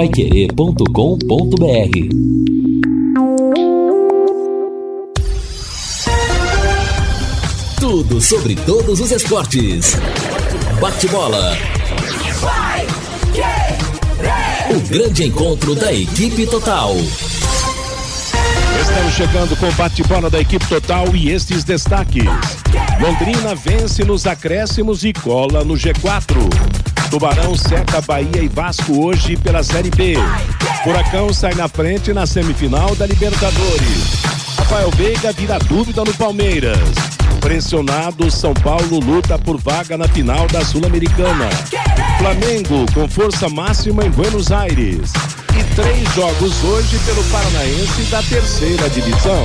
paiquerê.com.br Tudo sobre todos os esportes. Bate-bola. O grande encontro da equipe total. Estamos chegando com o bate-bola da equipe total e estes destaques. Londrina vence nos acréscimos e cola no G4. Tubarão seca Bahia e Vasco hoje pela Série B. Furacão sai na frente na semifinal da Libertadores. Rafael Veiga vira dúvida no Palmeiras. Pressionado, São Paulo luta por vaga na final da Sul-Americana. Flamengo com força máxima em Buenos Aires. E três jogos hoje pelo Paranaense da terceira divisão.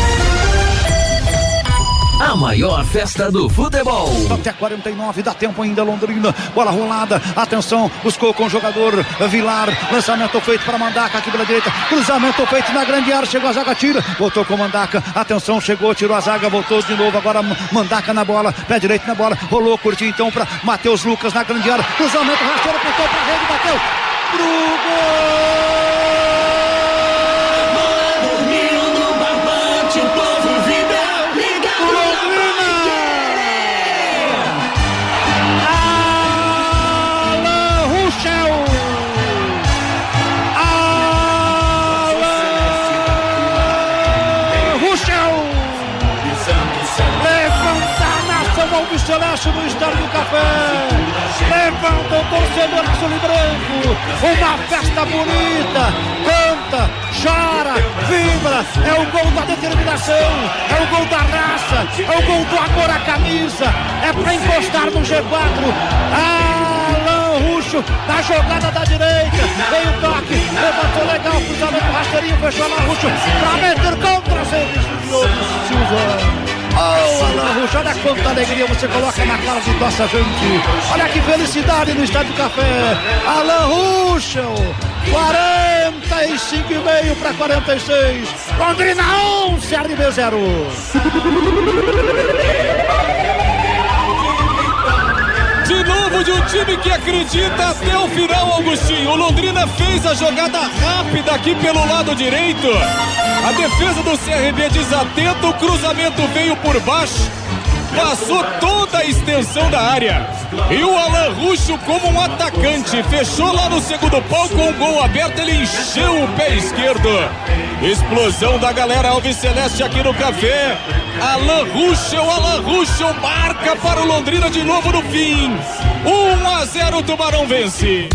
A maior festa do futebol. Até 49, dá tempo ainda, Londrina. Bola rolada, atenção, buscou com o jogador Vilar. Lançamento feito para Mandaca aqui pela direita. Cruzamento feito na grande área, chegou a zaga, tira. Voltou com Mandaca, atenção, chegou, tirou a zaga, voltou de novo. Agora Mandaca na bola, pé direito na bola. Rolou, curtiu então para Matheus Lucas na grande área. Cruzamento rasteiro, pintou para rede, bateu. Pro gol! Celeste no Estádio do Café. Levanta o torcedor azul e branco. Uma festa bonita. Canta, chora, vibra. É o gol da determinação. É o gol da raça. É o gol do amor à camisa. É para encostar no G4. Alan Ruxo na jogada da direita. Veio o toque. Levantou legal. Cruzamento rasteirinho. Fechou Alan Ruxo. Para meter contra sempre. Silva. Oh, quanta alegria você coloca na cara de nossa gente. Olha que felicidade no Estádio Café. Alan Ruxa, 45,5 para 46. Londrina 1, CRB 0. De novo de um time que acredita até o final, Augustinho. O Londrina fez a jogada rápida aqui pelo lado direito. A defesa do CRB desatenta, o cruzamento veio por baixo, passou toda a extensão da área. E o Alan Ruxo, como um atacante, fechou lá no segundo pau com o gol aberto, ele encheu o pé esquerdo. Explosão da galera Alves Celeste aqui no café. Alan Ruschel, Alan Ruschel marca para o Londrina de novo no fim. 1 a 0 o Tubarão vence.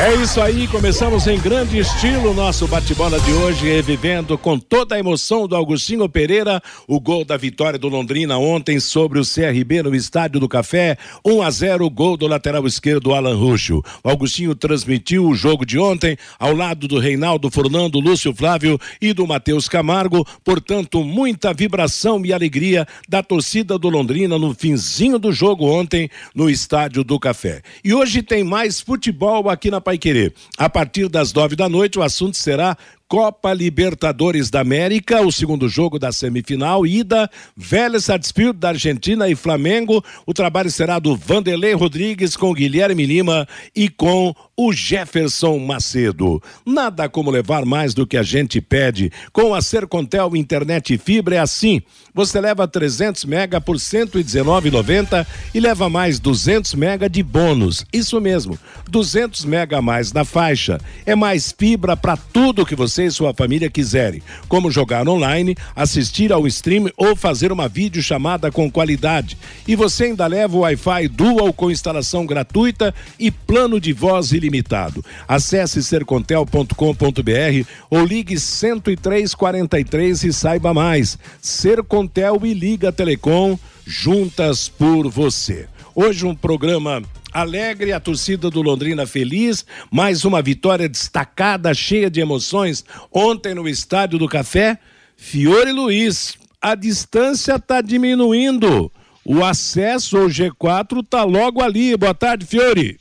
É isso aí, começamos em grande estilo o nosso bate-bola de hoje, revivendo com toda a emoção do Augustinho Pereira o gol da vitória do Londrina ontem sobre o CRB no Estádio do Café, 1 a 0 gol do lateral esquerdo Alan Ruxo. O Augustinho transmitiu o jogo de ontem ao lado do Reinaldo Fernando, Lúcio Flávio e do Matheus Camargo, portanto, muita vibração e alegria da torcida do Londrina no finzinho do jogo ontem no Estádio do Café. E hoje tem mais futebol aqui na Pai Querer. A partir das nove da noite, o assunto será Copa Libertadores da América, o segundo jogo da semifinal, ida, Vélez Sarsfield da Argentina e Flamengo. O trabalho será do Vanderlei Rodrigues com Guilherme Lima e com o Jefferson Macedo. Nada como levar mais do que a gente pede. Com a Sercontel Internet e Fibra é assim. Você leva 300 mega por 119,90 e leva mais 200 mega de bônus. Isso mesmo, 200 mega a mais na faixa. É mais fibra para tudo que você e sua família quiserem, como jogar online, assistir ao stream ou fazer uma videochamada com qualidade. E você ainda leva o Wi-Fi Dual com instalação gratuita e plano de voz ilimitado. Acesse sercontel.com.br ou ligue 10343 e saiba mais. Sercontel e Liga Telecom juntas por você. Hoje um programa alegre, a torcida do Londrina feliz, mais uma vitória destacada, cheia de emoções. Ontem no Estádio do Café, Fiore Luiz, a distância está diminuindo. o acesso ao G4 está logo ali. Boa tarde, Fiore.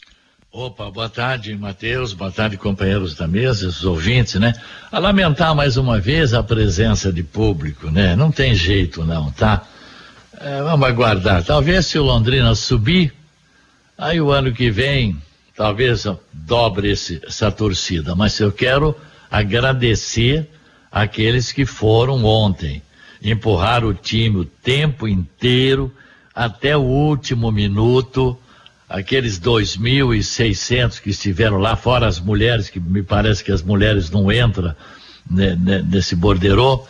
Opa, boa tarde, Matheus, boa tarde, companheiros da mesa, os ouvintes, né? A lamentar mais uma vez a presença de público, né? Não tem jeito não, tá? É, vamos aguardar. Talvez se o Londrina subir, aí o ano que vem, talvez dobre esse, essa torcida. Mas eu quero agradecer aqueles que foram ontem, empurrar o time o tempo inteiro, até o último minuto aqueles 2.600 que estiveram lá, fora as mulheres, que me parece que as mulheres não entram né, nesse borderô.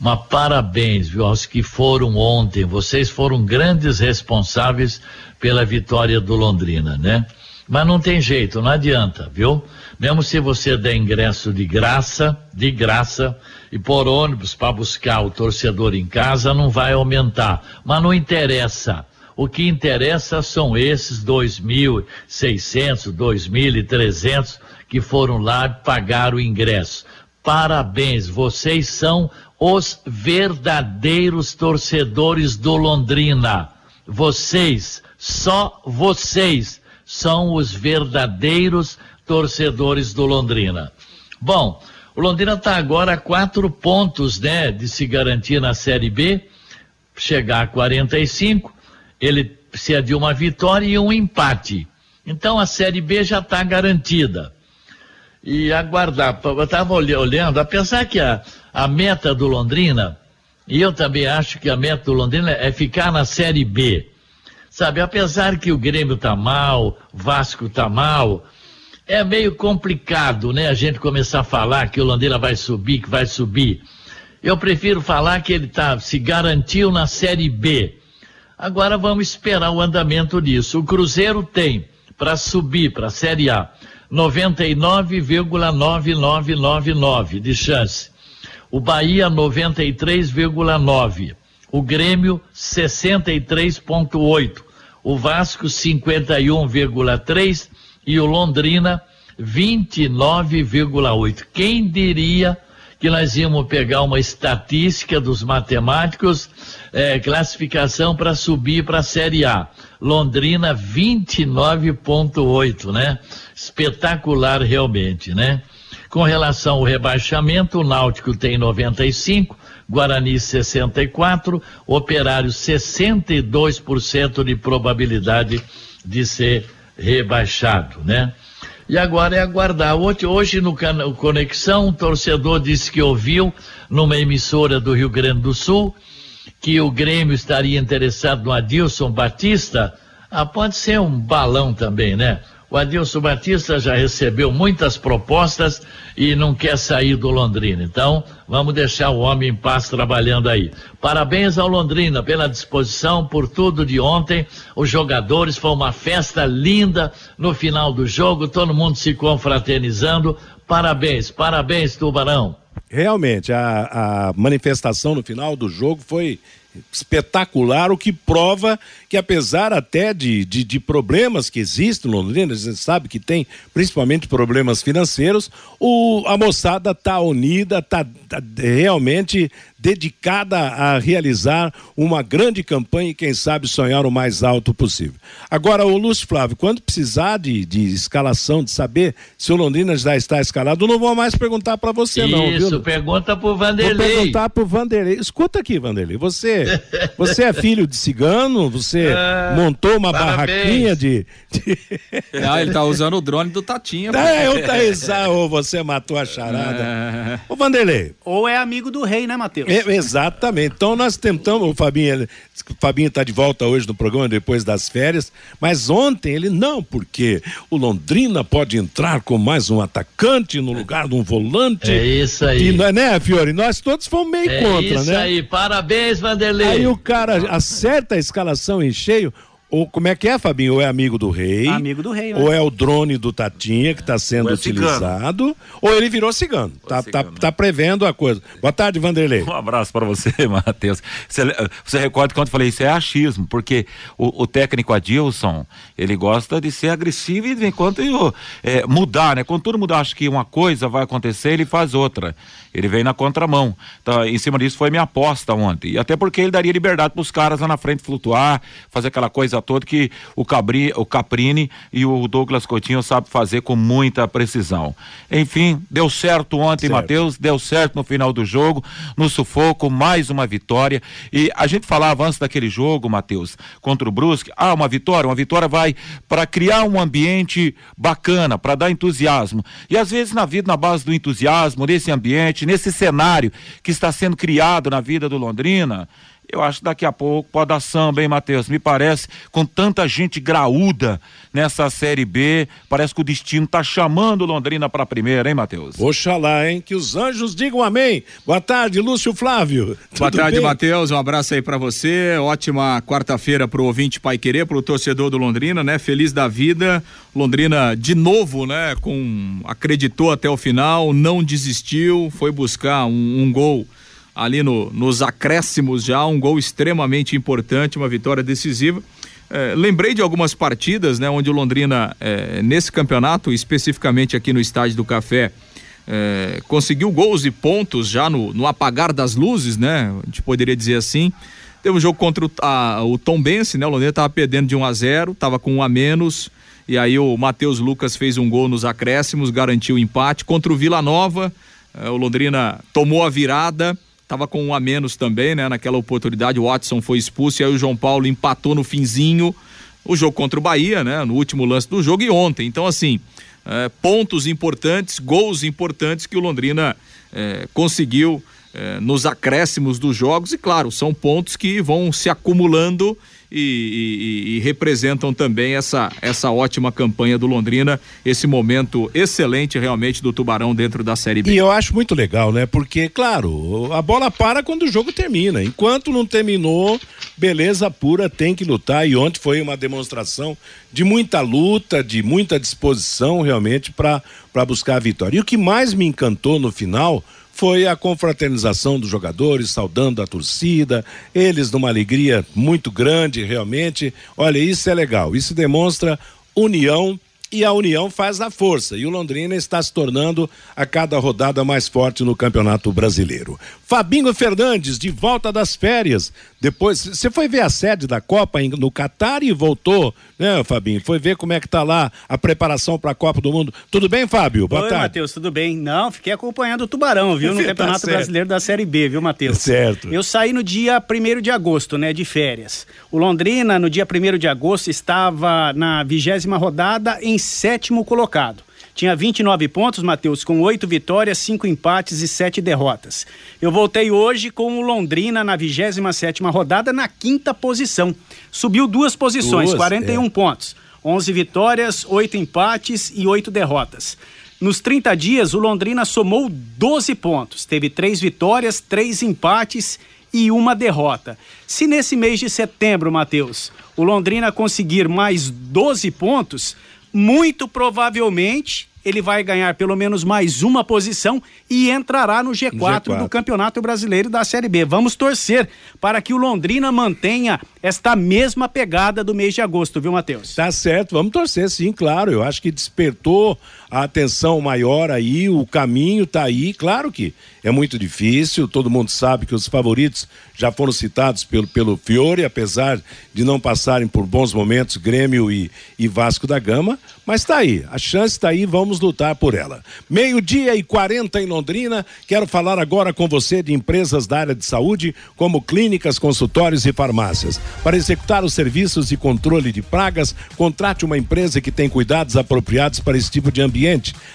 Mas parabéns, viu, aos que foram ontem. Vocês foram grandes responsáveis pela vitória do Londrina, né? Mas não tem jeito, não adianta, viu? Mesmo se você der ingresso de graça, de graça, e por ônibus para buscar o torcedor em casa, não vai aumentar. Mas não interessa. O que interessa são esses 2.600, 2.300 que foram lá pagar o ingresso. Parabéns, vocês são os verdadeiros torcedores do Londrina. Vocês, só vocês, são os verdadeiros torcedores do Londrina. Bom, o Londrina está agora a quatro pontos, né, de se garantir na Série B, chegar a 45 ele precisa de uma vitória e um empate. Então a Série B já está garantida. E aguardar. Eu estava olhando, apesar que a, a meta do Londrina, e eu também acho que a meta do Londrina é ficar na Série B. Sabe, apesar que o Grêmio tá mal, Vasco tá mal, é meio complicado, né, a gente começar a falar que o Londrina vai subir, que vai subir. Eu prefiro falar que ele tá, se garantiu na Série B. Agora vamos esperar o andamento disso. O Cruzeiro tem para subir para a Série A 99,9999 de chance. O Bahia 93,9. O Grêmio 63,8. O Vasco 51,3 e o Londrina 29,8. Quem diria que nós íamos pegar uma estatística dos matemáticos, é, classificação para subir para a Série A. Londrina 29,8, né? Espetacular realmente, né? Com relação ao rebaixamento, o Náutico tem 95, Guarani 64, Operário 62% de probabilidade de ser rebaixado, né? E agora é aguardar. Hoje, hoje no Conexão, um torcedor disse que ouviu numa emissora do Rio Grande do Sul que o Grêmio estaria interessado no Adilson Batista. Ah, pode ser um balão também, né? O Adilson Batista já recebeu muitas propostas e não quer sair do Londrina. Então, vamos deixar o homem em paz trabalhando aí. Parabéns ao Londrina pela disposição, por tudo de ontem. Os jogadores, foi uma festa linda no final do jogo, todo mundo se confraternizando. Parabéns, parabéns, Tubarão. Realmente, a, a manifestação no final do jogo foi espetacular, o que prova que apesar até de, de, de, problemas que existem no Londrina, a gente sabe que tem principalmente problemas financeiros, o, a moçada está unida, está tá realmente dedicada a realizar uma grande campanha e, quem sabe, sonhar o mais alto possível. Agora, o Lúcio Flávio, quando precisar de, de escalação, de saber se o Londrina já está escalado, não vou mais perguntar para você, não. Isso, pergunta para o Vanderlei. Vou perguntar para o Vanderlei. Escuta aqui, Vanderlei, você, você é filho de cigano, você ah, montou uma parabéns. barraquinha de, de... Não, ele tá usando o drone do Tatinha. É, eu tá ou você matou a charada. É. Ô, Vanderlei. Ou é amigo do rei, né, Matheus? É, exatamente. Então nós tentamos, o Fabinho, o Fabinho está de volta hoje no programa depois das férias, mas ontem ele não, porque o Londrina pode entrar com mais um atacante no lugar de um volante. É isso aí. E, né, Fiore? Nós todos fomos meio é contra, isso né? aí, parabéns, Vanderlei. Aí o cara acerta a escalação em cheio. Ou como é que é, Fabinho? Ou é amigo do rei? Amigo do rei, né? Ou é o drone do Tatinha que está sendo Ou é utilizado? Ou ele virou cigano. Tá, tá, cigano. tá prevendo a coisa. Boa tarde, Vanderlei. Um abraço para você, Matheus. Você, você recorda quando eu falei, isso é achismo, porque o, o técnico Adilson, ele gosta de ser agressivo e de enquanto é, mudar, né? Quando tudo mudar, acho que uma coisa vai acontecer, ele faz outra. Ele vem na contramão. Então, em cima disso foi minha aposta ontem. E até porque ele daria liberdade para os caras lá na frente flutuar, fazer aquela coisa toda que o, Cabri, o Caprini e o Douglas Coutinho sabem fazer com muita precisão. Enfim, deu certo ontem. Matheus, deu certo no final do jogo, no sufoco, mais uma vitória. E a gente falava antes daquele jogo, Matheus, contra o Brusque, ah, uma vitória, uma vitória vai para criar um ambiente bacana, para dar entusiasmo. E às vezes na vida, na base do entusiasmo, nesse ambiente, nesse cenário que está sendo criado na vida do Londrina, eu acho que daqui a pouco pode dar samba, hein, Matheus? Me parece, com tanta gente graúda nessa Série B, parece que o destino tá chamando o Londrina para a primeira, hein, Matheus? Oxalá, hein? Que os anjos digam amém. Boa tarde, Lúcio Flávio. Boa Tudo tarde? Matheus. Um abraço aí pra você. Ótima quarta-feira pro ouvinte Pai Querer, pro torcedor do Londrina, né? Feliz da vida. Londrina de novo, né? Com acreditou até o final, não desistiu, foi buscar um, um gol ali no, nos acréscimos já, um gol extremamente importante, uma vitória decisiva. É, lembrei de algumas partidas, né? Onde o Londrina, é, nesse campeonato, especificamente aqui no Estádio do Café, é, conseguiu gols e pontos já no, no apagar das luzes, né? A gente poderia dizer assim. Teve um jogo contra o, a, o Tom Bense, né? O Londrina tava perdendo de 1 a 0 tava com um a menos. E aí o Matheus Lucas fez um gol nos acréscimos, garantiu o empate. Contra o Vila Nova, eh, o Londrina tomou a virada, tava com um a menos também, né? Naquela oportunidade, o Watson foi expulso e aí o João Paulo empatou no finzinho. O jogo contra o Bahia, né? No último lance do jogo e ontem. Então, assim, eh, pontos importantes, gols importantes que o Londrina eh, conseguiu eh, nos acréscimos dos jogos e claro, são pontos que vão se acumulando e, e- e- representam também essa, essa ótima campanha do Londrina, esse momento excelente realmente do Tubarão dentro da Série B. E eu acho muito legal, né? Porque, claro, a bola para quando o jogo termina. Enquanto não terminou, beleza pura, tem que lutar. E ontem foi uma demonstração de muita luta, de muita disposição realmente para buscar a vitória. E o que mais me encantou no final foi a confraternização dos jogadores, saudando a torcida, eles numa alegria muito grande, realmente. Olha, isso é legal. Isso demonstra união e a união faz a força. E o Londrina está se tornando a cada rodada mais forte no Campeonato Brasileiro. Fabinho Fernandes, de volta das férias. Depois, você foi ver a sede da Copa no Catar e voltou, né, Fabinho? Foi ver como é que tá lá a preparação para a Copa do Mundo. Tudo bem, Fábio? Boa Oi, tarde. Matheus, tudo bem? Não, fiquei acompanhando o Tubarão, viu? No Tá Campeonato certo. Brasileiro da Série B, viu, Matheus? Certo. Eu saí no dia 1 de agosto, né, de férias. O Londrina, no dia 1 de agosto, estava na vigésima rodada em sétimo colocado. Tinha 29 pontos, Matheus, com oito vitórias, cinco empates e sete derrotas. Eu voltei hoje com o Londrina na 27ª rodada, na quinta posição. Subiu duas posições, Duas, 41 é. pontos. 11 vitórias, 8 empates e 8 derrotas. Nos 30 dias, o Londrina somou 12 pontos. Teve três vitórias, três empates e uma derrota. Se nesse mês de setembro, Matheus, o Londrina conseguir mais 12 pontos, muito provavelmente ele vai ganhar pelo menos mais uma posição e entrará no G4, G4. do Campeonato Brasileiro da Série B. Vamos torcer para que o Londrina mantenha esta mesma pegada do mês de agosto, viu, Matheus? Tá certo, vamos torcer sim, claro. Eu acho que despertou a atenção maior aí, o caminho tá aí. Claro que é muito difícil, todo mundo sabe que os favoritos já foram citados pelo, pelo Fiore, apesar de não passarem por bons momentos, Grêmio e, e Vasco da Gama, mas tá aí, a chance tá aí, vamos lutar por ela. Meio-dia e 40 em Londrina, quero falar agora com você de empresas da área de saúde, como clínicas, consultórios e farmácias. Para executar os serviços de controle de pragas, contrate uma empresa que tem cuidados apropriados para esse tipo de ambiente.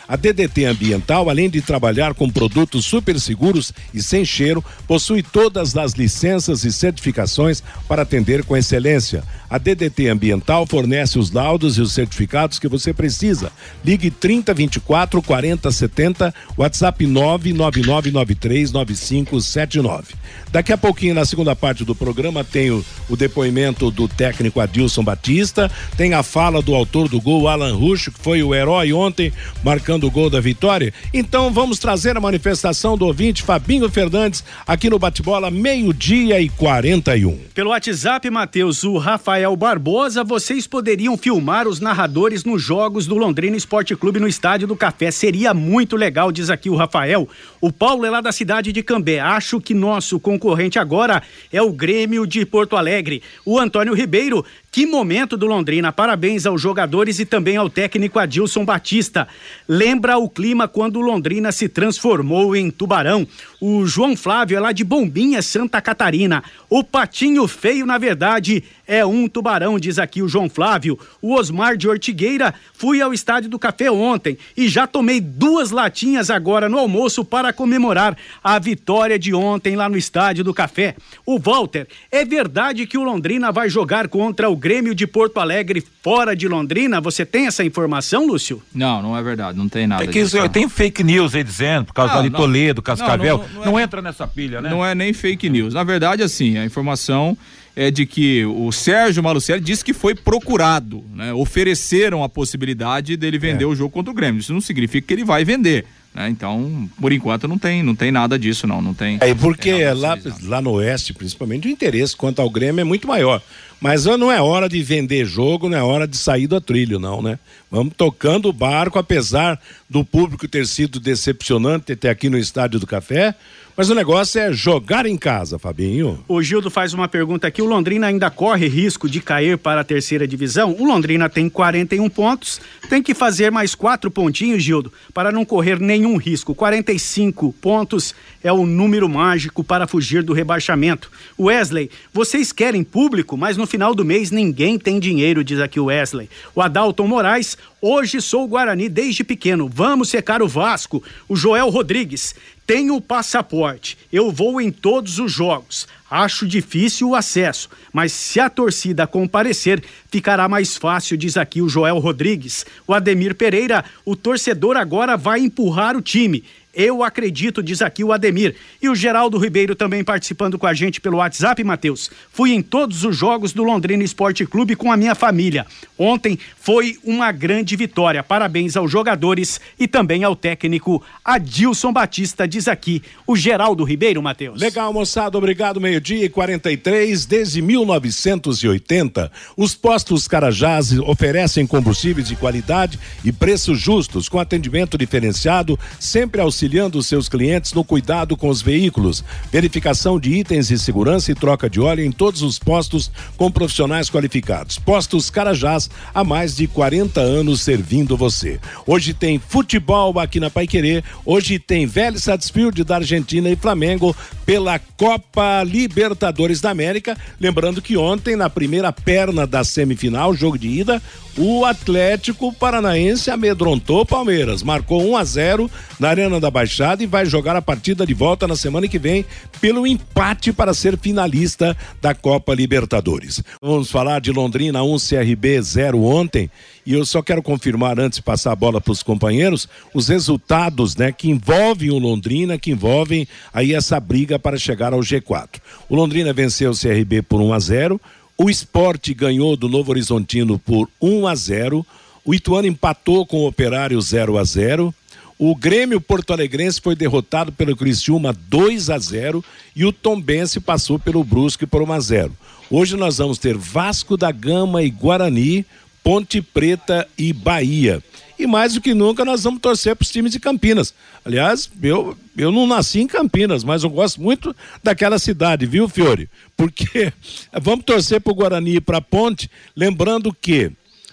A DDT Ambiental, além de trabalhar com produtos super seguros e sem cheiro, possui todas as licenças e certificações para atender com excelência. A DDT Ambiental fornece os laudos e os certificados que você precisa. Ligue 30 30 24 40 70, WhatsApp 999939579. Daqui a pouquinho, na segunda parte do programa, tem o, o, depoimento do técnico Adilson Batista, tem a fala do autor do gol, Alan Ruxo, que foi o herói ontem, marcando o gol da vitória. Então vamos trazer a manifestação do ouvinte Fabinho Fernandes aqui no Bate-Bola, meio-dia e 41. Pelo WhatsApp, Matheus, o Rafael Barbosa, vocês poderiam filmar os narradores nos jogos do Londrina Esporte Clube no Estádio do Café. Seria muito legal, diz aqui o Rafael. O Paulo é lá da cidade de Cambé. Acho que nosso concorrente agora é o Grêmio de Porto Alegre. O Antônio Ribeiro que momento do Londrina. Parabéns aos jogadores e também ao técnico Adilson Batista. Lembra o clima quando Londrina se transformou em Tubarão. O João Flávio é lá de Bombinha, Santa Catarina. O patinho feio, na verdade, é um tubarão, diz aqui o João Flávio. O Osmar de Ortigueira, fui ao estádio do Café ontem e já tomei duas latinhas agora no almoço para comemorar a vitória de ontem lá no estádio do Café. O Walter, é verdade que o Londrina vai jogar contra o Grêmio de Porto Alegre fora de Londrina. Você tem essa informação, Lúcio? Não, não é verdade, não tem nada. É que isso, tem fake news aí dizendo, por causa de Toledo, Cascavel. Não, não, não, não é, entra nessa pilha, né? Não é nem fake news. Na verdade, assim, a informação é de que o Sérgio Malucelli disse que foi procurado, né? Ofereceram a possibilidade dele vender é. o jogo contra o Grêmio. Isso não significa que ele vai vender. Né? Então, por enquanto, não tem, não tem nada disso, não. não tem, é, porque lá, lá no Oeste, principalmente, o interesse quanto ao Grêmio é muito maior. Mas não é hora de vender jogo, não é hora de sair do trilho, não, né? Vamos tocando o barco, apesar do público ter sido decepcionante até aqui no Estádio do Café. Mas o negócio é jogar em casa, Fabinho. O Gildo faz uma pergunta aqui: o Londrina ainda corre risco de cair para a terceira divisão? O Londrina tem 41 pontos, tem que fazer mais quatro pontinhos, Gildo, para não correr nenhum risco. 45 pontos é o número mágico para fugir do rebaixamento. Wesley, vocês querem público, mas no final do mês ninguém tem dinheiro, diz aqui o Wesley. O Adalton Moraes, hoje sou Guarani desde pequeno, vamos secar o Vasco. O Joel Rodrigues, tenho o passaporte, eu vou em todos os jogos. Acho difícil o acesso, mas se a torcida comparecer, ficará mais fácil, diz aqui o Joel Rodrigues. O Ademir Pereira, o torcedor agora vai empurrar o time. Eu acredito, diz aqui o Ademir. E o Geraldo Ribeiro também participando com a gente pelo WhatsApp, Matheus. Fui em todos os jogos do Londrina Esporte Clube com a minha família. Ontem foi uma grande vitória. Parabéns aos jogadores e também ao técnico Adilson Batista, diz aqui o Geraldo Ribeiro, Matheus. Legal, moçada, obrigado. Meio-dia e 43. Desde 1980, os postos Carajás oferecem combustíveis de qualidade e preços justos, com atendimento diferenciado, sempre aos auxiliando seus clientes no cuidado com os veículos, verificação de itens de segurança e troca de óleo em todos os postos com profissionais qualificados. Postos Carajás há mais de 40 anos servindo você. Hoje tem futebol aqui na Paiquerê, hoje tem Vélez Sarsfield da Argentina e Flamengo pela Copa Libertadores da América. Lembrando que ontem, na primeira perna da semifinal, jogo de ida, o Atlético Paranaense amedrontou Palmeiras, marcou 1 a 0 na Arena da Baixada e vai jogar a partida de volta na semana que vem pelo empate para ser finalista da Copa Libertadores. Vamos falar de Londrina 1 CRB 0 ontem e eu só quero confirmar antes de passar a bola para os companheiros os resultados, né, que envolvem o Londrina, que envolvem aí essa briga para chegar ao G4. O Londrina venceu o CRB por 1 a 0. O esporte ganhou do Novo Horizontino por 1 a 0. O Ituano empatou com o Operário 0 a 0. O Grêmio Porto Alegrense foi derrotado pelo Criciúma 2 a 0 e o Tombense passou pelo Brusque por 1 a 0. Hoje nós vamos ter Vasco da Gama e Guarani, Ponte Preta e Bahia. E mais do que nunca nós vamos torcer para os times de Campinas. Aliás, eu, eu não nasci em Campinas, mas eu gosto muito daquela cidade, viu, Fiore? Porque vamos torcer para o Guarani e para a Ponte, lembrando que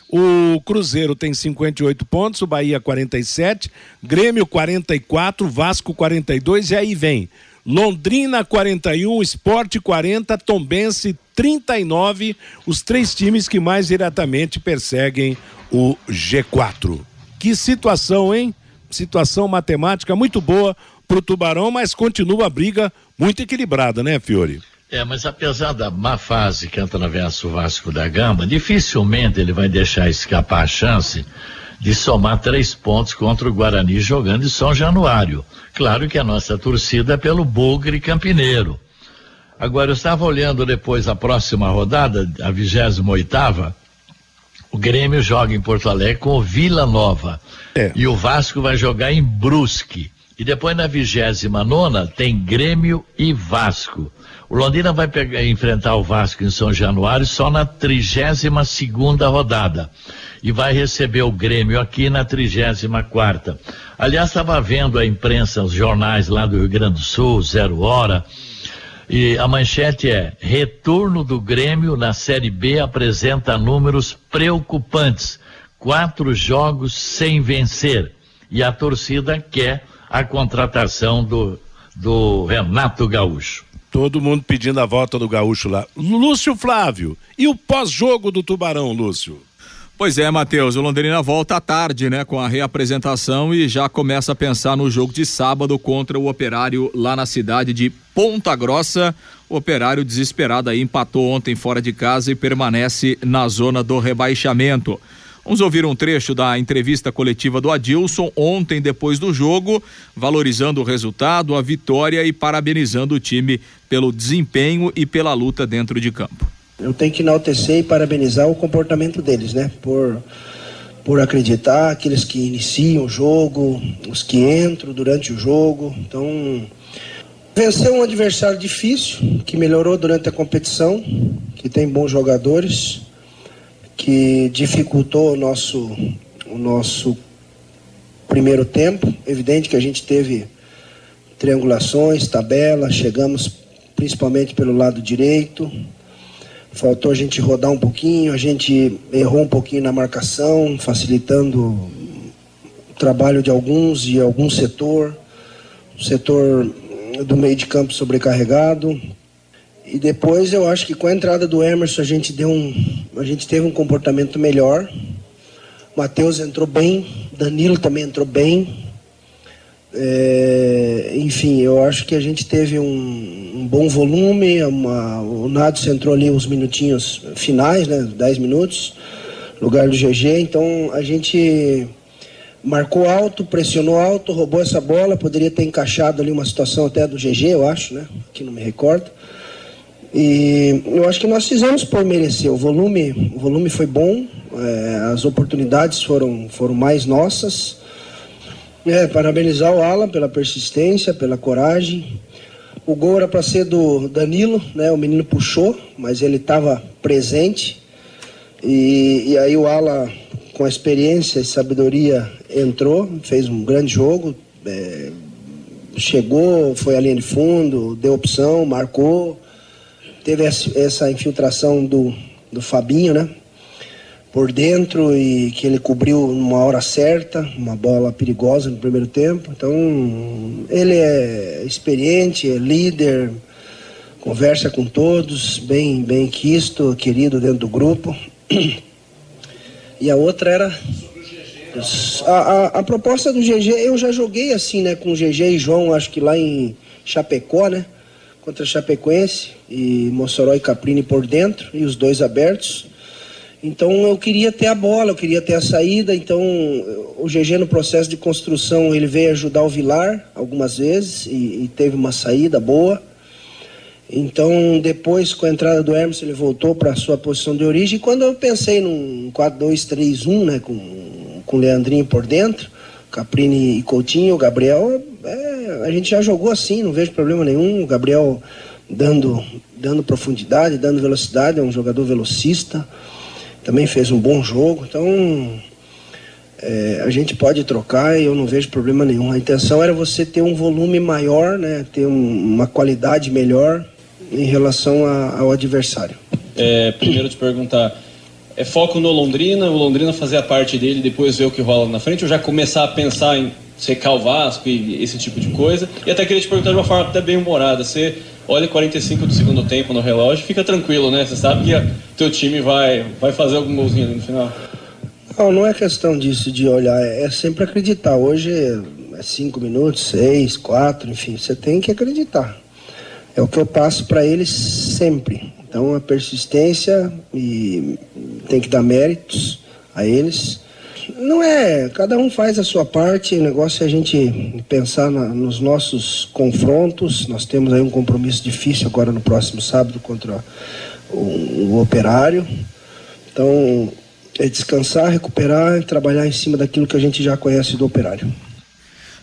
o Cruzeiro tem 58 pontos, o Bahia 47, Grêmio 44, Vasco 42 e aí vem Londrina 41, Esporte 40, Tombense 39, os três times que mais diretamente perseguem o G4. Que situação, hein? Situação matemática muito boa para o Tubarão, mas continua a briga muito equilibrada, né, Fiore? É, mas apesar da má fase que entra na verso Vasco da Gama, dificilmente ele vai deixar escapar a chance de somar três pontos contra o Guarani jogando em São Januário. Claro que a nossa torcida é pelo Bugre Campineiro. Agora, eu estava olhando depois a próxima rodada, a 28 oitava, o Grêmio joga em Porto Alegre com o Vila Nova. É. E o Vasco vai jogar em Brusque. E depois na 29 nona tem Grêmio e Vasco. O Londrina vai pegar, enfrentar o Vasco em São Januário só na 32 segunda rodada. E vai receber o Grêmio aqui na 34 quarta. Aliás, estava vendo a imprensa, os jornais lá do Rio Grande do Sul, Zero Hora, e a manchete é: Retorno do Grêmio na Série B apresenta números preocupantes. Quatro jogos sem vencer. E a torcida quer a contratação do, do Renato Gaúcho. Todo mundo pedindo a volta do Gaúcho lá. Lúcio Flávio, e o pós-jogo do Tubarão, Lúcio? Pois é, Matheus, o Londrina volta à tarde, né, com a reapresentação e já começa a pensar no jogo de sábado contra o Operário lá na cidade de Ponta Grossa. O Operário desesperado aí empatou ontem fora de casa e permanece na zona do rebaixamento. Vamos ouvir um trecho da entrevista coletiva do Adilson ontem depois do jogo, valorizando o resultado, a vitória e parabenizando o time pelo desempenho e pela luta dentro de campo eu tenho que enaltecer e parabenizar o comportamento deles, né? Por, por acreditar, aqueles que iniciam o jogo, os que entram durante o jogo. Então, vencer um adversário difícil, que melhorou durante a competição, que tem bons jogadores, que dificultou o nosso, o nosso primeiro tempo. Evidente que a gente teve triangulações, tabela, chegamos principalmente pelo lado direito, Faltou a gente rodar um pouquinho, a gente errou um pouquinho na marcação, facilitando o trabalho de alguns e algum setor, o setor do meio de campo sobrecarregado. E depois eu acho que com a entrada do Emerson a gente deu um, a gente teve um comportamento melhor. Matheus entrou bem, Danilo também entrou bem. É, enfim, eu acho que a gente teve um, um bom volume, uma, o Nados entrou ali uns minutinhos finais, né, 10 minutos, lugar do GG, então a gente marcou alto, pressionou alto, roubou essa bola, poderia ter encaixado ali uma situação até do GG, eu acho, né, que não me recordo. E eu acho que nós fizemos por merecer. O volume, o volume foi bom, é, as oportunidades foram, foram mais nossas. É, parabenizar o Alan pela persistência, pela coragem. O gol era para ser do Danilo, né? O menino puxou, mas ele estava presente. E, e aí o Alan, com a experiência e sabedoria, entrou, fez um grande jogo. É, chegou, foi à linha de fundo, deu opção, marcou. Teve essa infiltração do, do Fabinho, né? por dentro e que ele cobriu numa hora certa, uma bola perigosa no primeiro tempo. Então, ele é experiente, é líder, conversa com todos, bem, bem quisto, querido dentro do grupo. E a outra era a, a, a, proposta do GG, eu já joguei assim, né, com o GG e João, acho que lá em Chapecó, né, contra Chapecoense e Mossoró e Caprini por dentro e os dois abertos. Então eu queria ter a bola, eu queria ter a saída. Então o GG no processo de construção ele veio ajudar o Vilar algumas vezes e, e teve uma saída boa. Então depois com a entrada do Hermes ele voltou para a sua posição de origem. Quando eu pensei num 4-2-3-1, né, com com o Leandrinho por dentro, Caprini e Coutinho, Gabriel, é, a gente já jogou assim, não vejo problema nenhum. O Gabriel dando dando profundidade, dando velocidade, é um jogador velocista também fez um bom jogo, então é, a gente pode trocar e eu não vejo problema nenhum. A intenção era você ter um volume maior, né, ter um, uma qualidade melhor em relação a, ao adversário. É, primeiro te perguntar, é foco no Londrina, o Londrina fazer a parte dele depois ver o que rola na frente ou já começar a pensar em secar o Vasco e esse tipo de coisa? E até queria te perguntar de uma forma até bem humorada, você olha 45 do segundo tempo no relógio, fica tranquilo, né? Você sabe que teu time vai, vai fazer algum golzinho no final. Não, não é questão disso de olhar, é sempre acreditar. Hoje é cinco minutos, seis, quatro, enfim, você tem que acreditar. É o que eu passo para eles sempre. Então a persistência e tem que dar méritos a eles. Não é, cada um faz a sua parte, o negócio é a gente pensar na, nos nossos confrontos. Nós temos aí um compromisso difícil agora no próximo sábado contra o, o operário. Então, é descansar, recuperar e trabalhar em cima daquilo que a gente já conhece do operário.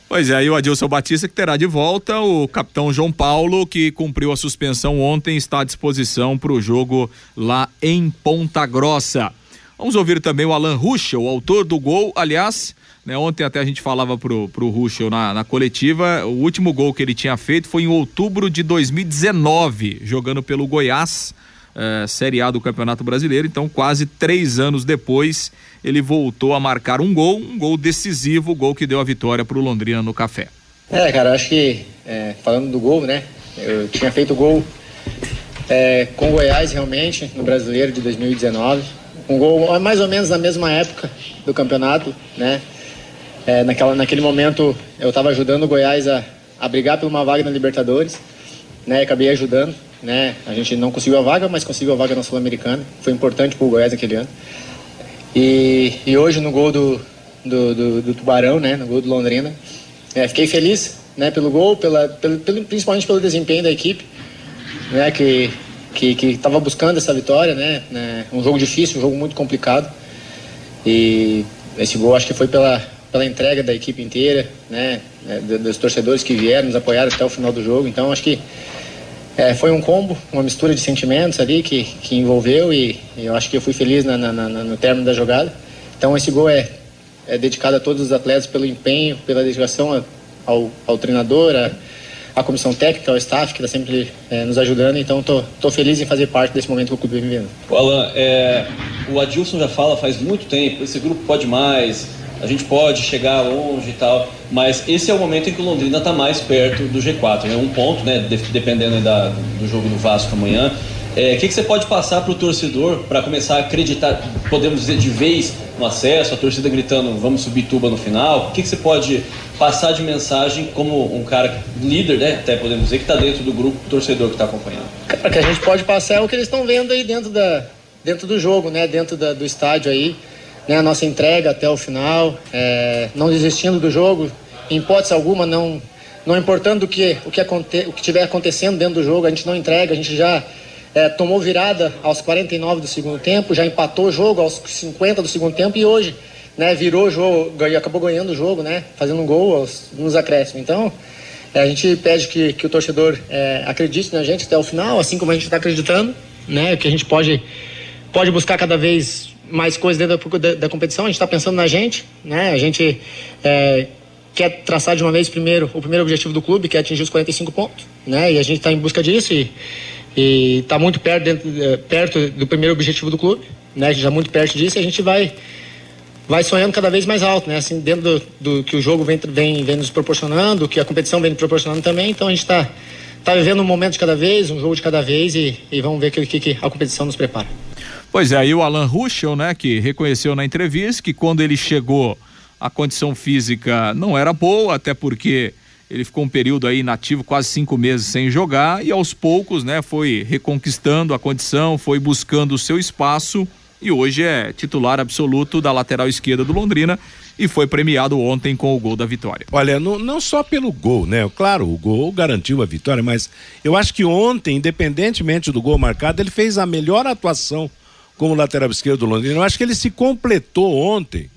Pois é, e o Adilson Batista que terá de volta o capitão João Paulo, que cumpriu a suspensão ontem, está à disposição para o jogo lá em Ponta Grossa. Vamos ouvir também o Alan Ruschel, o autor do gol. Aliás, né, ontem até a gente falava pro, pro Ruschel na, na coletiva, o último gol que ele tinha feito foi em outubro de 2019, jogando pelo Goiás eh, Série A do Campeonato Brasileiro. Então, quase três anos depois, ele voltou a marcar um gol, um gol decisivo, gol que deu a vitória para o Londrina no Café. É, cara, acho que é, falando do gol, né? Eu tinha feito gol é, com o Goiás realmente no Brasileiro de 2019, um gol mais ou menos na mesma época do campeonato, né? É, naquela, naquele momento eu estava ajudando o Goiás a, a brigar por uma vaga na Libertadores, né? Acabei ajudando. Né? A gente não conseguiu a vaga, mas conseguiu a vaga na Sul-Americana. Foi importante para o Goiás naquele ano. E, e hoje no gol do, do, do, do, Tubarão, né? no gol do Londrina, é, fiquei feliz né? pelo gol, pela, pelo, pelo, principalmente pelo desempenho da equipe, né? que que estava buscando essa vitória, né? né? Um jogo difícil, um jogo muito complicado. E esse gol acho que foi pela, pela entrega da equipe inteira, né? né dos torcedores que vieram, nos apoiaram até o final do jogo. Então acho que é, foi um combo, uma mistura de sentimentos ali que, que envolveu e, e eu acho que eu fui feliz na, na, na, no término da jogada. Então esse gol é, é dedicado a todos os atletas pelo empenho, pela dedicação ao, ao treinador, a, à comissão técnica, ao staff que está sempre é, nos ajudando. Então estou feliz em fazer parte desse momento que o clube vem vivendo. Alan, é, o Adilson já fala faz muito tempo, esse grupo pode mais, a gente pode chegar longe e tal, mas esse é o momento em que o Londrina está mais perto do G4, né? Um ponto, né? dependendo da, do jogo do Vasco amanhã. O é, que, que você pode passar para o torcedor para começar a acreditar, podemos dizer, de vez no acesso, a torcida gritando vamos subir tuba no final? O que, que você pode passar de mensagem como um cara líder, né? Até podemos dizer que está dentro do grupo torcedor que está acompanhando. O que a gente pode passar é o que eles estão vendo aí dentro, da, dentro do jogo, né? Dentro da, do estádio aí né, a nossa entrega até o final, é, não desistindo do jogo, em hipótese alguma, não, não importando o que, o, que aconte, o que estiver acontecendo dentro do jogo, a gente não entrega, a gente já é, tomou virada aos 49 do segundo tempo, já empatou o jogo aos 50 do segundo tempo e hoje né, virou o jogo, acabou ganhando o jogo, né, fazendo um gol aos, nos acréscimos. Então, é, a gente pede que, que o torcedor é, acredite na gente até o final, assim como a gente está acreditando, né, que a gente pode, pode buscar cada vez mais coisas dentro da, da, competição. A gente está pensando na gente, né? A gente é, quer traçar de uma vez primeiro o primeiro objetivo do clube, que é atingir os 45 pontos, né? E a gente está em busca disso e está muito perto, dentro, é, perto do primeiro objetivo do clube, né? Já muito perto disso e a gente vai vai sonhando cada vez mais alto, né? Assim, dentro do, do que o jogo vem, vem, vem nos proporcionando, que a competição vem nos proporcionando também. Então a gente está tá vivendo um momento de cada vez, um jogo de cada vez e, e vamos ver o que, que a competição nos prepara. Pois é, aí o Alan Ruschel, né, que reconheceu na entrevista que quando ele chegou a condição física não era boa, até porque ele ficou um período aí inativo, quase cinco meses sem jogar, e aos poucos, né, foi reconquistando a condição, foi buscando o seu espaço e hoje é titular absoluto da lateral esquerda do Londrina e foi premiado ontem com o gol da vitória. Olha, não, não só pelo gol, né? Claro, o gol garantiu a vitória, mas eu acho que ontem, independentemente do gol marcado, ele fez a melhor atuação como lateral esquerdo do Londrina. Eu acho que ele se completou ontem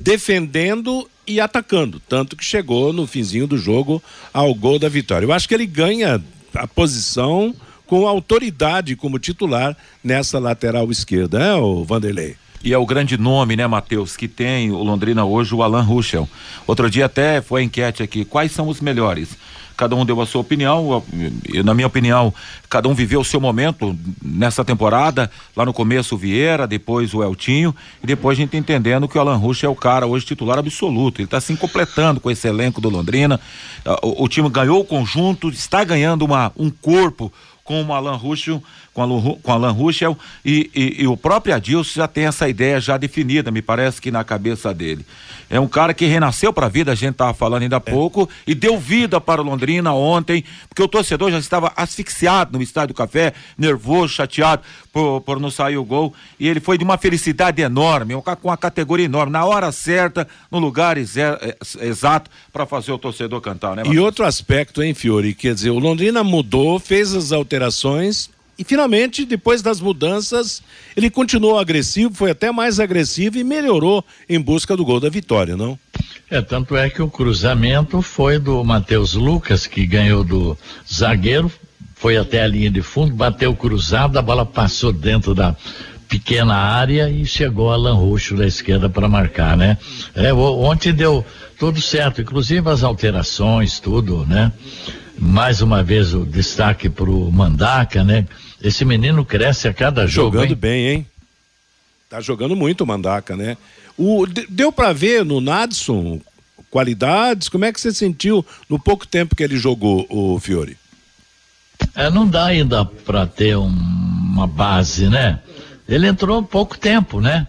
defendendo e atacando, tanto que chegou no finzinho do jogo ao gol da vitória. Eu acho que ele ganha a posição com autoridade como titular nessa lateral esquerda, é, o Vanderlei? E é o grande nome, né, Matheus, que tem o Londrina hoje, o Alan Ruschel. Outro dia até foi a enquete aqui, quais são os melhores? Cada um deu a sua opinião. Na minha opinião, cada um viveu o seu momento nessa temporada. Lá no começo o Vieira, depois o Eltinho, e depois a gente entendendo que o Alan Rusch é o cara hoje titular absoluto. Ele está se completando com esse elenco do Londrina. Ah, o, o time ganhou o conjunto, está ganhando uma, um corpo com o Alan Ruschel com Alan, com Alan Ruschel e, e, e, o próprio Adilson já tem essa ideia já definida, me parece que na cabeça dele. É um cara que renasceu para a vida, a gente estava falando ainda há é. pouco, e deu vida para o Londrina ontem, porque o torcedor já estava asfixiado no estádio do café, nervoso, chateado por, por não sair o gol, e ele foi de uma felicidade enorme, com uma categoria enorme, na hora certa, no lugar exato para fazer o torcedor cantar, né? E outro aspecto, hein, Fiore, quer dizer, o Londrina mudou, fez as alterações, e finalmente, depois das mudanças, ele continuou agressivo, foi até mais agressivo e melhorou em busca do gol da vitória, não? É, tanto é que o cruzamento foi do Matheus Lucas, que ganhou do zagueiro, foi até a linha de fundo, bateu cruzado, a bola passou dentro da pequena área e chegou Alan Roxo da esquerda para marcar, né? É, ontem deu tudo certo, inclusive as alterações, tudo, né? Mais uma vez o destaque para o Mandaca, né? Esse menino cresce a cada jogo. Jogando hein? bem, hein? Tá jogando muito o Mandaca, né? O, deu para ver no Nadson qualidades? Como é que você sentiu no pouco tempo que ele jogou, o Fiore? É, não dá ainda para ter um, uma base, né? Ele entrou pouco tempo, né?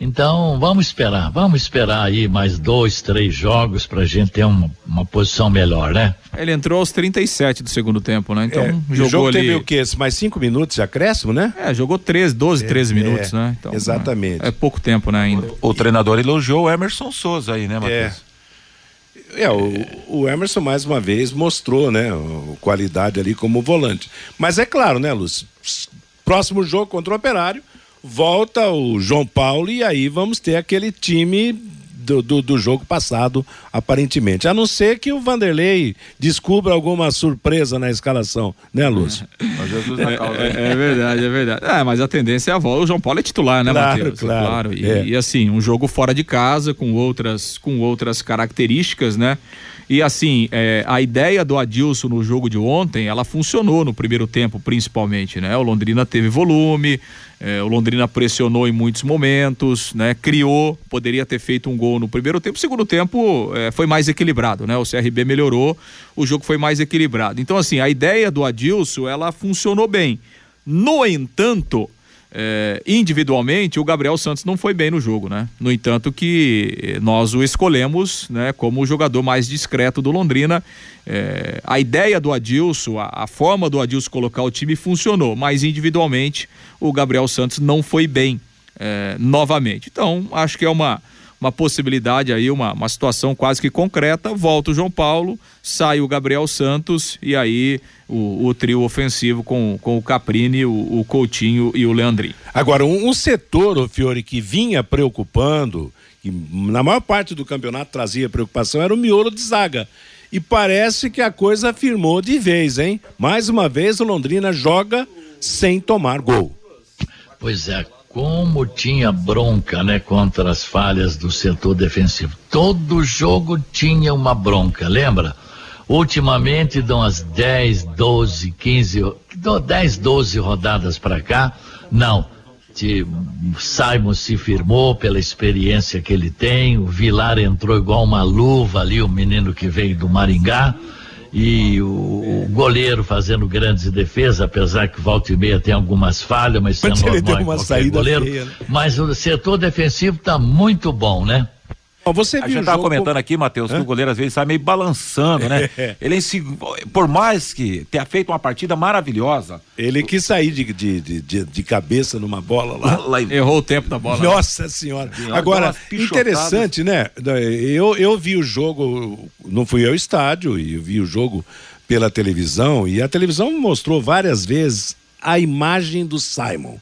Então, vamos esperar, vamos esperar aí mais dois, três jogos para a gente ter uma, uma, posição melhor, né? Ele entrou aos 37 do segundo tempo, né? Então, é, jogou o jogo ali... teve o quê? Mais cinco minutos de acréscimo, né? É, jogou 13, 12, 13 é, minutos, né? Então, exatamente. É, é, pouco tempo, né, ainda. O, o, treinador elogiou o Emerson Souza aí, né, Matheus? É. É, o, o, Emerson mais uma vez mostrou, né, qualidade ali como volante. Mas é claro, né, Lúcio? Próximo jogo contra o Operário, volta o João Paulo e aí vamos ter aquele time do, do, do, jogo passado, aparentemente. A não ser que o Vanderlei descubra alguma surpresa na escalação, né, Lúcio? É, é, é, verdade, é verdade. É, mas a tendência é a volta. O João Paulo é titular, né, claro, Matheus? Claro, claro. E, é. e, assim, um jogo fora de casa, com outras, com outras características, né? E assim, é, a ideia do Adilson no jogo de ontem, ela funcionou no primeiro tempo, principalmente, né? O Londrina teve volume, é, o Londrina pressionou em muitos momentos, né? Criou, poderia ter feito um gol no primeiro tempo. Segundo tempo é, foi mais equilibrado, né? O CRB melhorou, o jogo foi mais equilibrado. Então, assim, a ideia do Adilson, ela funcionou bem. No entanto, é, individualmente, o Gabriel Santos não foi bem no jogo, né? No entanto, que nós o escolhemos, né, como o jogador mais discreto do Londrina. É, a ideia do Adilson, a, a, forma do Adilson colocar o time funcionou, mas individualmente o Gabriel Santos não foi bem é, novamente. Então, acho que é uma uma possibilidade aí, uma, uma situação quase que concreta. Volta o João Paulo, sai o Gabriel Santos e aí o, o trio ofensivo com, com o Caprini, o, o Coutinho e o Leandrinho. Agora, um, um setor, o Fiore, que vinha preocupando, que na maior parte do campeonato trazia preocupação, era o miolo de zaga. E parece que a coisa firmou de vez, hein? Mais uma vez o Londrina joga sem tomar gol. Pois é, como tinha bronca, né, contra as falhas do setor defensivo. Todo jogo tinha uma bronca, lembra? Ultimamente dão as 10, 12, 15, 10, 12 rodadas para cá. Não. Simon se firmou pela experiência que ele tem, o Vilar entrou igual uma luva ali, o menino que veio do Maringá e o, o, goleiro fazendo grandes defesas, apesar que volta e meia tem algumas falhas, mas, mas ele deu uma saída goleiro. Feia, né? Mas o setor defensivo está muito bom, né? Você a gente estava comentando aqui, Matheus, que o goleiro às vezes sai meio balançando, né? É. Ele é por mais que tenha feito uma partida maravilhosa. Ele quis sair de, de, de, de cabeça numa bola lá. lá Errou o tempo da bola. Nossa lá. senhora. Agora, interessante, né? Eu, eu vi o jogo, não fui ao estádio, e eu vi o jogo pela televisão, e a televisão mostrou várias vezes a imagem do Simon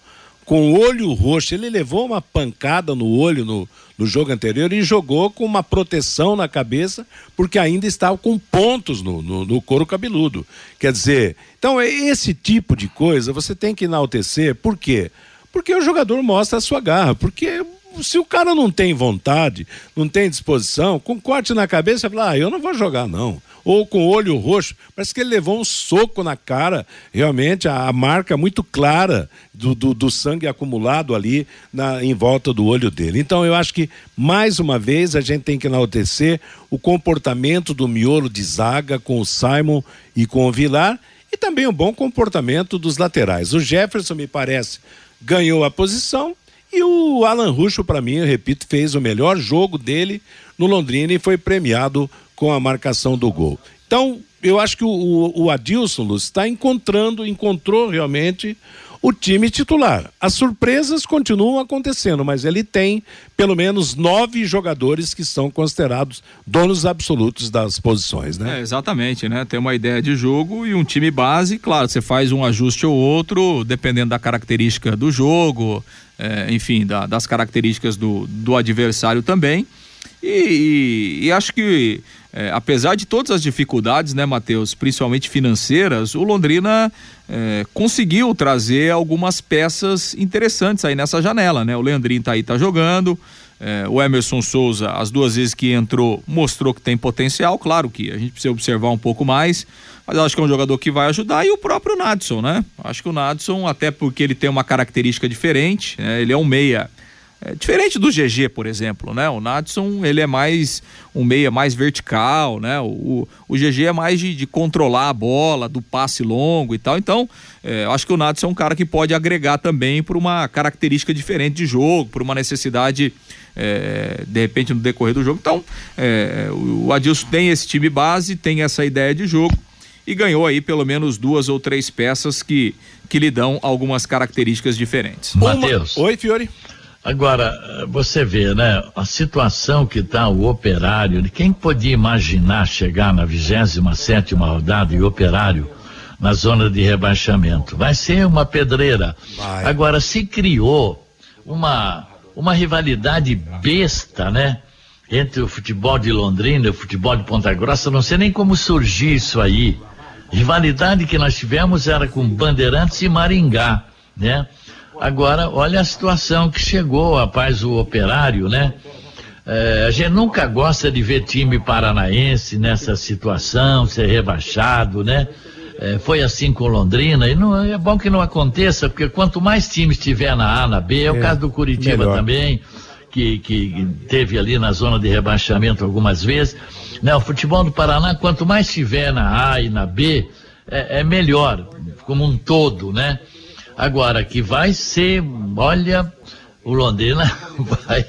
com o olho roxo. Ele levou uma pancada no olho no, no jogo anterior e jogou com uma proteção na cabeça, porque ainda estava com pontos no, no, no couro cabeludo. Quer dizer, então é esse tipo de coisa você tem que enaltecer. Por quê? Porque o jogador mostra a sua garra. Porque se o cara não tem vontade, não tem disposição, com corte na cabeça, fala, ah, eu não vou jogar, não. Ou com olho roxo, parece que ele levou um soco na cara, realmente, a, a marca muito clara do, do, do sangue acumulado ali na, em volta do olho dele. Então, eu acho que, mais uma vez, a gente tem que enaltecer o comportamento do miolo de zaga com o Simon e com o Vilar e também um bom comportamento dos laterais. O Jefferson, me parece, ganhou a posição e o Alan Ruxo, para mim, eu repito, fez o melhor jogo dele no Londrina e foi premiado com a marcação do gol. Então, eu acho que o, o, Adilson está encontrando, encontrou realmente o time titular. As surpresas continuam acontecendo, mas ele tem pelo menos nove jogadores que são considerados donos absolutos das posições, né? É, exatamente, né? Tem uma ideia de jogo e um time base, claro, você faz um ajuste ou outro, dependendo da característica do jogo, é, enfim, da, das características do, do adversário também. E, e, e acho que, é, apesar de todas as dificuldades, né, Matheus, principalmente financeiras, o Londrina é, conseguiu trazer algumas peças interessantes aí nessa janela, né? O Leandrinho tá aí, tá jogando. É, o Emerson Souza, as duas vezes que entrou, mostrou que tem potencial. Claro que a gente precisa observar um pouco mais, mas acho que é um jogador que vai ajudar. E o próprio Nadson, né? Acho que o Nadson, até porque ele tem uma característica diferente, né? ele é um meia é, diferente do GG, por exemplo, né? O Nadson, ele é mais um meia mais vertical, né? O, o GG é mais de, de controlar a bola, do passe longo e tal. Então, é, acho que o Nadson é um cara que pode agregar também por uma característica diferente de jogo, por uma necessidade, é, de repente, no decorrer do jogo. Então, é, o Adilson tem esse time base, tem essa ideia de jogo e ganhou aí pelo menos duas ou três peças que, que lhe dão algumas características diferentes. Matheus. Oi, Fiore. Agora, você vê, né, a situação que está o operário, quem podia imaginar chegar na 27 rodada e operário na zona de rebaixamento? Vai ser uma pedreira. Vai. Agora, se criou uma, uma rivalidade besta, né? Entre o futebol de Londrina e o futebol de Ponta Grossa, não sei nem como surgiu isso aí. Rivalidade que nós tivemos era com Bandeirantes e Maringá, né? Agora, olha a situação que chegou, rapaz, o operário, né? É, a gente nunca gosta de ver time paranaense nessa situação, ser rebaixado, né? É, foi assim com Londrina, e não, é bom que não aconteça, porque quanto mais times tiver na A, na B, é o é, caso do Curitiba melhor. também, que, que teve ali na zona de rebaixamento algumas vezes. Né? O futebol do Paraná, quanto mais tiver na A e na B, é, é melhor, como um todo, né? Agora, que vai ser, olha, o Londrina vai,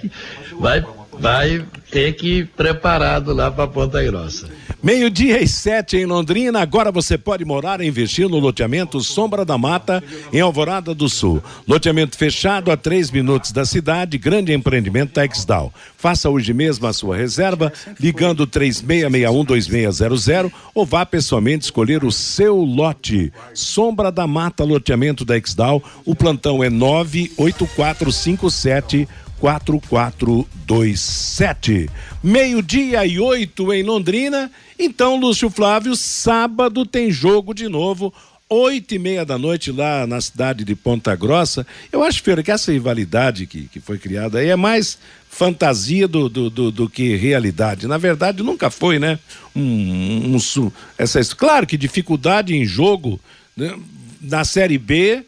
vai, vai ter que ir preparado lá para Ponta Grossa. Meio-dia e sete em Londrina. Agora você pode morar e investir no loteamento Sombra da Mata, em Alvorada do Sul. Loteamento fechado a três minutos da cidade, grande empreendimento Texdal. Faça hoje mesmo a sua reserva, ligando 3661-2600 ou vá pessoalmente escolher o seu lote. Sombra da Mata, loteamento Texdal. O plantão é 98457 4427. Meio-dia e oito em Londrina. Então, Lúcio Flávio, sábado tem jogo de novo. Oito e meia da noite lá na cidade de Ponta Grossa. Eu acho, Feira, que essa rivalidade que, que foi criada aí é mais fantasia do, do, do, do que realidade. Na verdade, nunca foi, né? Um, um, um essa, claro que dificuldade em jogo né? na Série B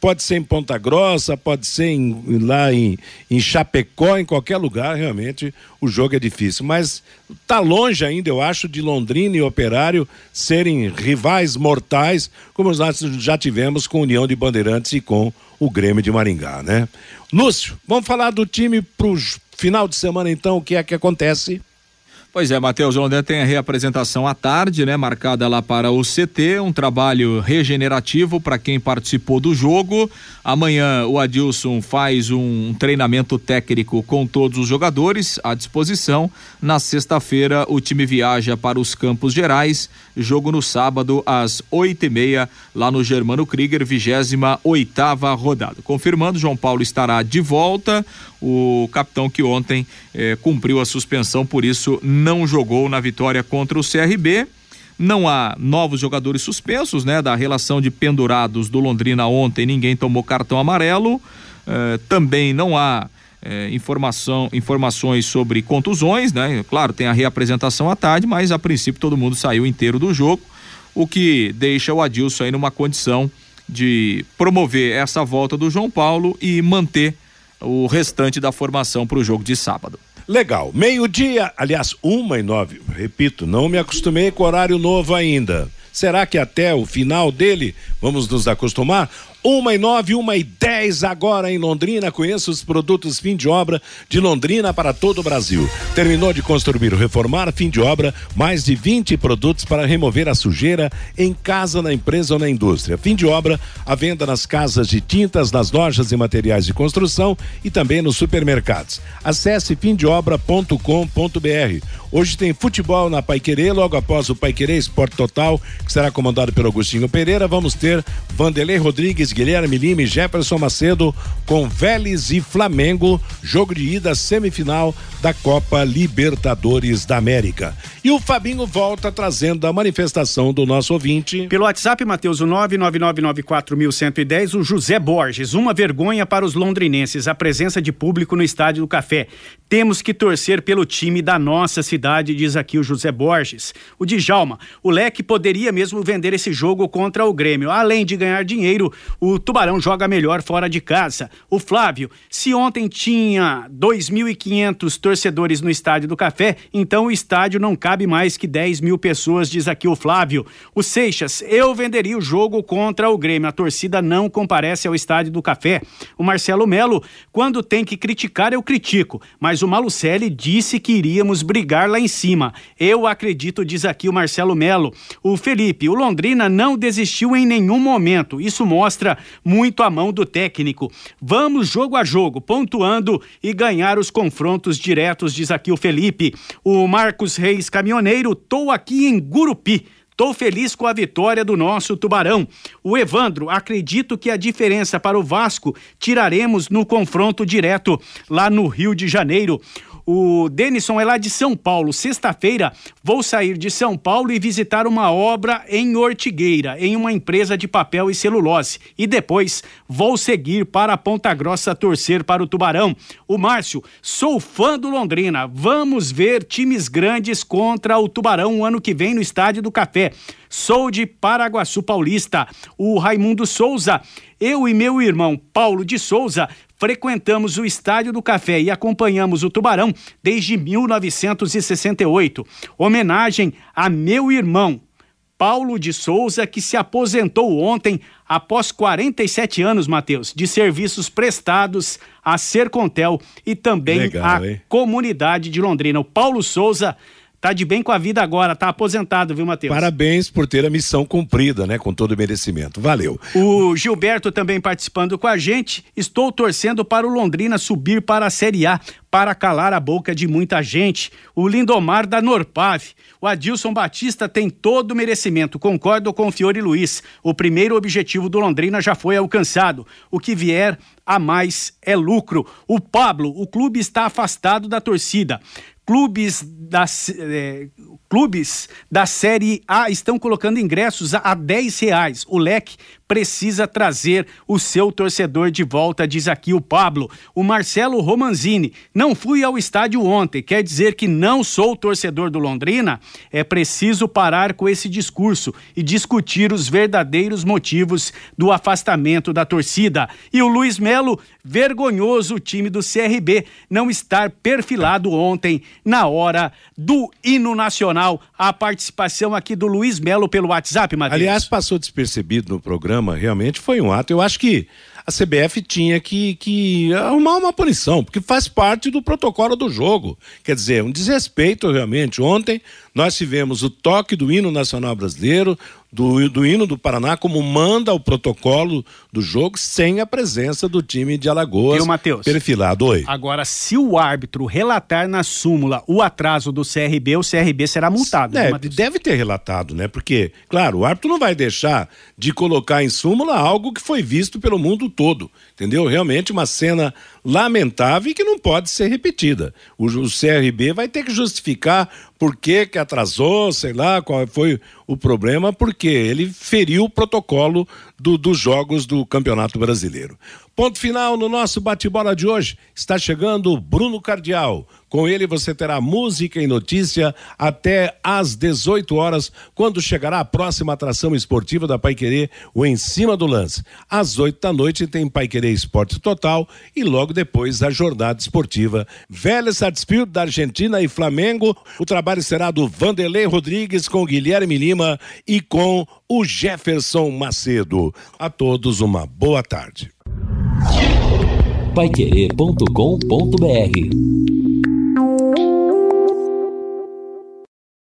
pode ser em Ponta Grossa, pode ser em, lá em, em Chapecó, em qualquer lugar, realmente o jogo é difícil. Mas está longe ainda, eu acho, de Londrina e Operário serem rivais mortais, como nós já tivemos com União de Bandeirantes e com o Grêmio de Maringá, né? Lúcio, vamos falar do time para o final de semana, então, o que é que acontece? Pois é, Matheus, Londrina tem a reapresentação à tarde, né? Marcada lá para o CT, um trabalho regenerativo para quem participou do jogo. Amanhã o Adilson faz um treinamento técnico com todos os jogadores à disposição. Na sexta-feira o time viaja para os Campos Gerais, jogo no sábado às oito e meia lá no Germano Krieger, vigésima oitava rodada. Confirmando, João Paulo estará de volta o capitão que ontem eh, cumpriu a suspensão, por isso não jogou na vitória contra o CRB. Não há novos jogadores suspensos, né? Da relação de pendurados do Londrina ontem, ninguém tomou cartão amarelo. Eh, também não há eh, informação, informações sobre contusões, né? Claro, tem a reapresentação à tarde, mas a princípio todo mundo saiu inteiro do jogo, o que deixa o Adilson aí numa condição de promover essa volta do João Paulo e manter o restante da formação para o jogo de sábado. Legal. Meio-dia, aliás, uma e nove. Repito, não me acostumei com horário novo ainda. Será que até o final dele vamos nos acostumar? Uma e nove, uma e dez agora em Londrina. Conheça os produtos fim de obra de Londrina para todo o Brasil. Terminou de construir ou reformar, fim de obra, mais de 20 produtos para remover a sujeira em casa, na empresa ou na indústria. Fim de obra, a venda nas casas de tintas, nas lojas e materiais de construção e também nos supermercados. Acesse fimdeobra.com.br. Hoje tem futebol na Paiquerê, logo após o Paiquerê Esporte Total, que será comandado pelo Agostinho Pereira. Vamos ter Vanderlei Rodrigues, Guilherme Lima e Jefferson Macedo com Vélez e Flamengo, jogo de ida semifinal da Copa Libertadores da América. E o Fabinho volta trazendo a manifestação do nosso ouvinte. Pelo WhatsApp, Matheus, o 99994110, o José Borges. Uma vergonha para os londrinenses, a presença de público no Estádio do Café. Temos que torcer pelo time da nossa cidade, diz aqui o José Borges. O Djalma, o Leque poderia mesmo vender esse jogo contra o Grêmio. Além de ganhar dinheiro, o Tubarão joga melhor fora de casa. O Flávio, se ontem tinha 2.500 torcedores no Estádio do Café, então o estádio não cabe mais que 10 mil pessoas, diz aqui o Flávio. O Seixas, eu venderia o jogo contra o Grêmio. A torcida não comparece ao Estádio do Café. O Marcelo Melo, quando tem que criticar, eu critico, mas o Malucelli disse que iríamos brigar lá em cima. Eu acredito, diz aqui o Marcelo Melo. O Felipe, o Londrina não desistiu em nenhum momento. Isso mostra muito a mão do técnico. Vamos jogo a jogo, pontuando e ganhar os confrontos diretos, diz aqui o Felipe. O Marcos Reis Caminhoneiro, tô aqui em Gurupi. Tô feliz com a vitória do nosso Tubarão. O Evandro, acredito que a diferença para o Vasco tiraremos no confronto direto lá no Rio de Janeiro. O Denison é lá de São Paulo. Sexta-feira vou sair de São Paulo e visitar uma obra em Ortigueira, em uma empresa de papel e celulose. E depois vou seguir para Ponta Grossa torcer para o Tubarão. O Márcio, sou fã do Londrina. Vamos ver times grandes contra o Tubarão o ano que vem no Estádio do Café. Sou de Paraguaçu Paulista. O Raimundo Souza, eu e meu irmão Paulo de Souza frequentamos o Estádio do Café e acompanhamos o Tubarão desde 1968. Homenagem a meu irmão Paulo de Souza, que se aposentou ontem após 47 anos, Matheus, de serviços prestados à Sercontel e também Legal, à hein? comunidade de Londrina. O Paulo Souza tá de bem com a vida agora, tá aposentado, viu, Matheus? Parabéns por ter a missão cumprida, né? Com todo o merecimento. Valeu. O Gilberto também participando com a gente. Estou torcendo para o Londrina subir para a Série A para calar a boca de muita gente. O Lindomar da Norpave. O Adilson Batista tem todo o merecimento. Concordo com o Fiore Luiz. O primeiro objetivo do Londrina já foi alcançado. O que vier a mais é lucro. O Pablo, o clube está afastado da torcida. Clubes da, eh, clubes da Série A estão colocando ingressos a, a 10 reais. O leque precisa trazer o seu torcedor de volta, diz aqui o Pablo. O Marcelo Romanzini, não fui ao estádio ontem, quer dizer que não sou torcedor do Londrina? É preciso parar com esse discurso e discutir os verdadeiros motivos do afastamento da torcida. E o Luiz Melo, vergonhoso time do CRB não estar perfilado ontem na hora do hino nacional. A participação aqui do Luiz Melo pelo WhatsApp, Matheus. Aliás, passou despercebido no programa, realmente foi um ato. Eu acho que a CBF tinha que, que arrumar uma punição, porque faz parte do protocolo do jogo. Quer dizer, um desrespeito realmente. Ontem nós tivemos o toque do hino nacional brasileiro, do, do hino do Paraná, como manda o protocolo do jogo, sem a presença do time de Alagoas. Viu, Matheus? Perfilado. Oi. Agora, se o árbitro relatar na súmula o atraso do CRB, o CRB será multado. É, né, Matheus? deve ter relatado, né? Porque, claro, o árbitro não vai deixar de colocar em súmula algo que foi visto pelo mundo todo, entendeu? Realmente uma cena lamentável e que não pode ser repetida. O, o CRB vai ter que justificar por que que atrasou, sei lá, qual foi o problema, porque ele feriu o protocolo do, dos jogos do Campeonato Brasileiro. Ponto final no nosso bate-bola de hoje. Está chegando Bruno Cardial. Com ele você terá música e notícia até às 18 horas, quando chegará a próxima atração esportiva da Paiquerê, o Em Cima do Lance. Às 8 da noite tem Paiquerê Esporte Total e logo depois a jornada esportiva Velha Sarsfield da Argentina e Flamengo. O trabalho será do Vanderlei Rodrigues com Guilherme Lima e com o Jefferson Macedo. A todos uma boa tarde paiquerê.com.br